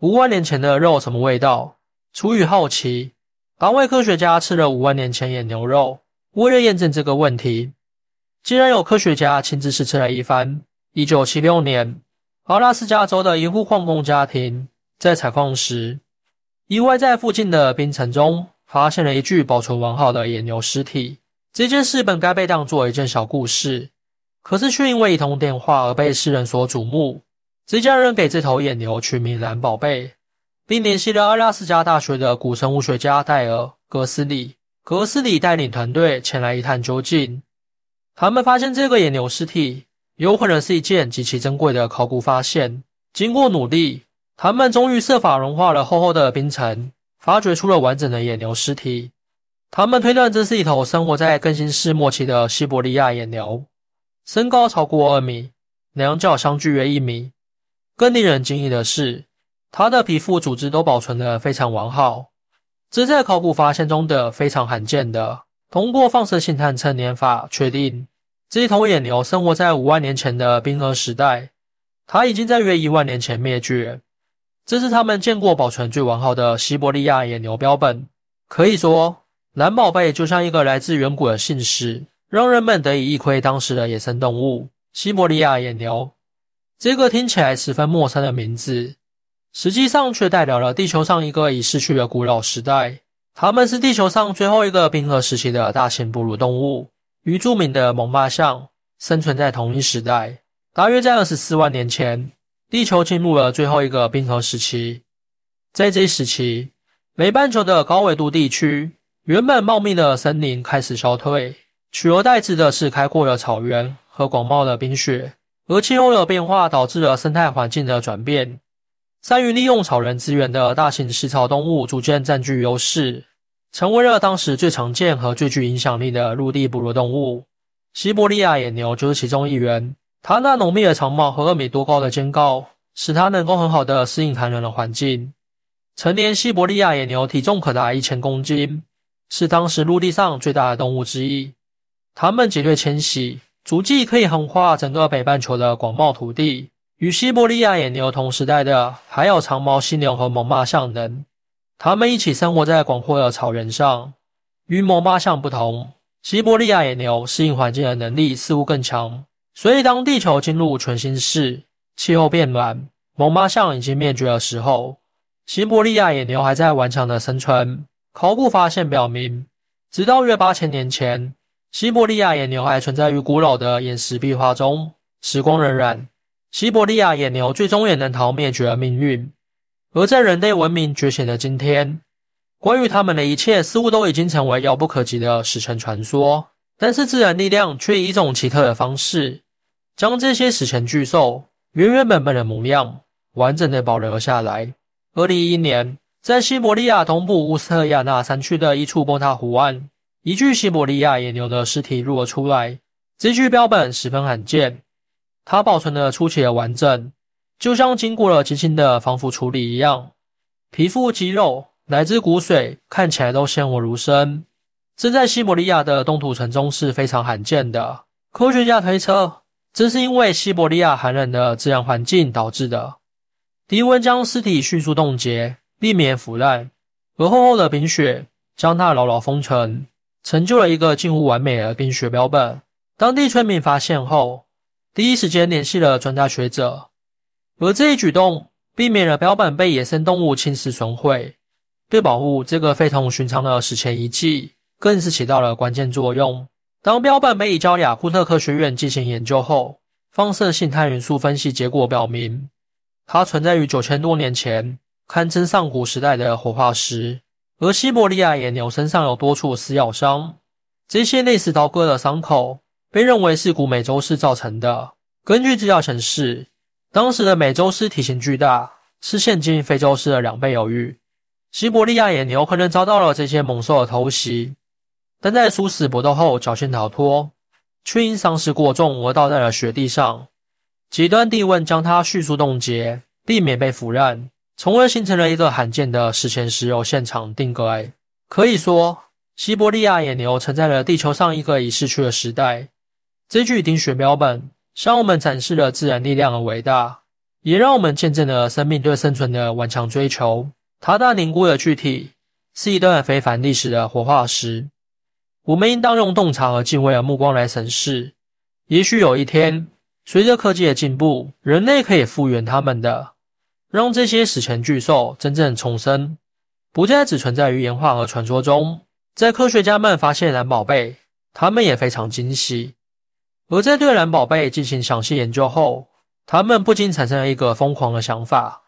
五万年前的肉什么味道？出于好奇，两位科学家吃了五万年前野牛肉。为了验证这个问题，竟然有科学家亲自试吃了一番。一九七六年，阿拉斯加州的一户矿工家庭在采矿时，意外在附近的冰层中发现了一具保存完好的野牛尸体。这件事本该被当作一件小故事，可是却因为一通电话而被世人所瞩目。这家人给这头野牛取名“蓝宝贝”，并联系了阿拉斯加大学的古生物学家戴尔·格斯里。格斯里带领团队前来一探究竟。他们发现这个野牛尸体有可能是一件极其珍贵的考古发现。经过努力，他们终于设法融化了厚厚的冰层，发掘出了完整的野牛尸体。他们推断这是一头生活在更新世末期的西伯利亚野牛，身高超过二米，两脚相距约一米。更令人惊异的是，它的皮肤组织都保存得非常完好。这在考古发现中的非常罕见的。通过放射性探测年法确定，这头野牛生活在五万年前的冰河时代，它已经在约一万年前灭绝。这是他们见过保存最完好的西伯利亚野牛标本。可以说，蓝宝贝就像一个来自远古的信使，让人们得以一窥当时的野生动物——西伯利亚野牛。这个听起来十分陌生的名字。实际上却代表了地球上一个已逝去的古老时代。它们是地球上最后一个冰河时期的大型哺乳动物，与著名的猛犸象生存在同一时代。大约在二十四万年前，地球进入了最后一个冰河时期。在这一时期，北半球的高纬度地区原本茂密的森林开始消退，取而代之的是开阔的草原和广袤的冰雪。而气候的变化导致了生态环境的转变。善于利用草原资源的大型食草动物逐渐占据优势，成为了当时最常见和最具影响力的陆地哺乳动物。西伯利亚野牛就是其中一员。它那浓密的长毛和二米多高的肩高，使它能够很好的适应寒冷的环境。成年西伯利亚野牛体重可达一千公斤，是当时陆地上最大的动物之一。它们节律迁徙，足迹可以横跨整个北半球的广袤土地。与西伯利亚野牛同时代的还有长毛犀牛和猛犸象等，它们一起生活在广阔的草原上。与猛犸象不同，西伯利亚野牛适应环境的能力似乎更强。所以，当地球进入全新世，气候变暖，猛犸象已经灭绝的时候，西伯利亚野牛还在顽强的生存。考古发现表明，直到约八千年前，西伯利亚野牛还存在于古老的岩石壁画中。时光荏苒。西伯利亚野牛最终也能逃灭绝的命运，而在人类文明觉醒的今天，关于他们的一切似乎都已经成为遥不可及的史前传说。但是自然力量却以一种奇特的方式，将这些史前巨兽原原本本的模样完整的保留了下来。二零一一年，在西伯利亚东部乌斯特亚纳山区的一处波塔湖岸，一具西伯利亚野牛的尸体露了出来。这具标本十分罕见。它保存的出奇的完整，就像经过了精心的防腐处理一样。皮肤、肌肉乃至骨髓看起来都鲜活如生，这在西伯利亚的冻土层中是非常罕见的。科学家推测，这是因为西伯利亚寒冷的自然环境导致的。低温将尸体迅速冻结，避免腐烂，而厚厚的冰雪将它牢牢封存，成就了一个近乎完美的冰雪标本。当地村民发现后，第一时间联系了专家学者，而这一举动避免了标本被野生动物侵蚀损毁，对保护这个非同寻常的史前遗迹更是起到了关键作用。当标本被移交雅库特科学院进行研究后，放射性碳元素分析结果表明，它存在于九千多年前，堪称上古时代的活化石。而西伯利亚野牛身上有多处撕咬伤，这些类似刀割的伤口。被认为是古美洲狮造成的。根据资料显示，当时的美洲狮体型巨大，是现今非洲狮的两倍有余。西伯利亚野牛可能遭到了这些猛兽的偷袭，但在殊死搏斗后侥幸逃脱，却因伤势过重而倒在了雪地上。极端低温将它迅速冻结，避免被腐烂，从而形成了一个罕见的史前石油现场定格。可以说，西伯利亚野牛承载了地球上一个已逝去的时代。这具冰雪标本向我们展示了自然力量的伟大，也让我们见证了生命对生存的顽强追求。它大凝固的躯体是一段非凡历史的活化石。我们应当用洞察和敬畏的目光来审视。也许有一天，随着科技的进步，人类可以复原他们的，让这些史前巨兽真正重生，不再只存在于演化和传说中。在科学家们发现蓝宝贝，他们也非常惊喜。而在对蓝宝贝进行详细研究后，他们不禁产生了一个疯狂的想法：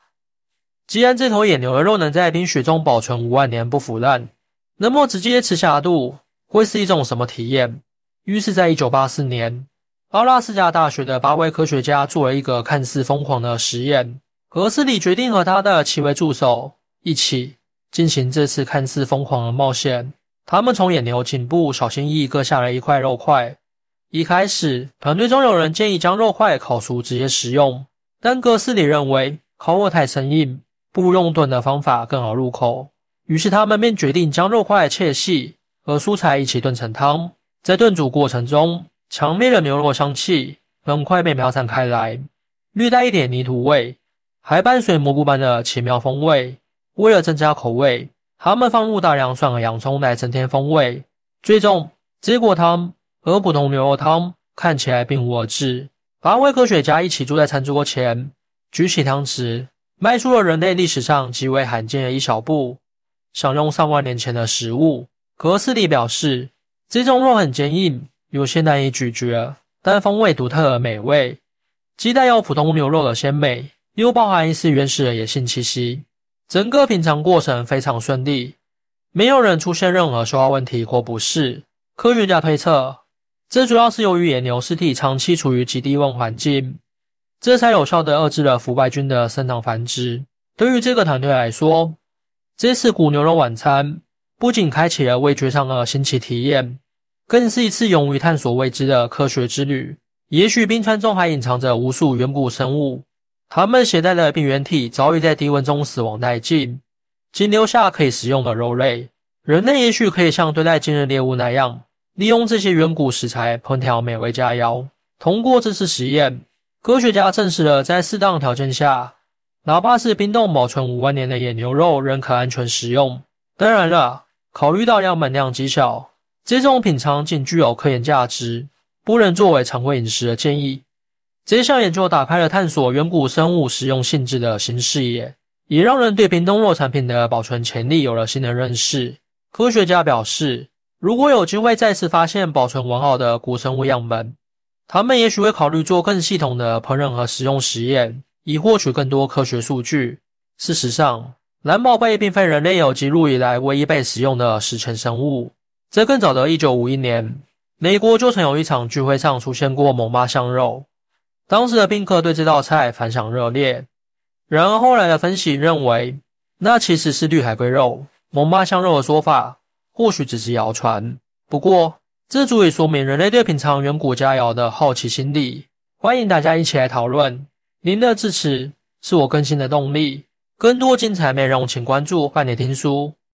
既然这头野牛的肉能在冰雪中保存五万年不腐烂，那么直接吃下肚。会是一种什么体验？于是，在一九八四年，阿拉斯加大学的八位科学家做了一个看似疯狂的实验。格斯里决定和他的七位助手一起进行这次看似疯狂的冒险。他们从野牛颈部小心翼翼割下了一块肉块。一开始，团队中有人建议将肉块烤熟直接食用，但格斯里认为烤火太生硬，不如用炖的方法更好入口。于是，他们便决定将肉块切细。和蔬菜一起炖成汤，在炖煮过程中，强烈的牛肉香气很快被飘散开来，略带一点泥土味，还伴随蘑菇般的奇妙风味。为了增加口味，他们放入大量蒜和洋葱来增添风味。最终，结果汤和普通牛肉汤看起来并无二致。八位科学家一起坐在餐桌前，举起汤匙，迈出了人类历史上极为罕见的一小步，享用上万年前的食物。格斯里表示，这种肉很坚硬，有些难以咀嚼，但风味独特而美味，既带有普通牛肉的鲜美，又包含一丝原始的野性气息。整个品尝过程非常顺利，没有人出现任何消化问题或不适。科学家推测，这主要是由于野牛尸体长期处于极低温环境，这才有效地遏制了腐败菌的生长繁殖。对于这个团队来说，这次古牛肉晚餐。不仅开启了味觉上的新奇体验，更是一次勇于探索未知的科学之旅。也许冰川中还隐藏着无数远古生物，它们携带的病原体早已在低温中死亡殆尽，仅留下可以食用的肉类。人类也许可以像对待今日猎物那样，利用这些远古食材烹调美味佳肴。通过这次实验，科学家证实了在适当条件下，哪怕是冰冻保存五万年的野牛肉仍可安全食用。当然了。考虑到样本量极小，这种品尝仅具有科研价值，不能作为常规饮食的建议。这项研究打开了探索远古生物食用性质的新视野，也让人对冰冻肉产品的保存潜力有了新的认识。科学家表示，如果有机会再次发现保存完好的古生物样本，他们也许会考虑做更系统的烹饪和食用实验，以获取更多科学数据。事实上，蓝宝贝并非人类有记录以来唯一被使用的史前生物。在更早的1951年，美国就曾有一场聚会上出现过猛巴香肉，当时的宾客对这道菜反响热烈。然而，后来的分析认为，那其实是绿海龟肉。蒙巴香肉的说法或许只是谣传。不过，这足以说明人类对品尝远古佳肴的好奇心理。欢迎大家一起来讨论，您的支持是我更新的动力。更多精彩内容，请关注半点听书。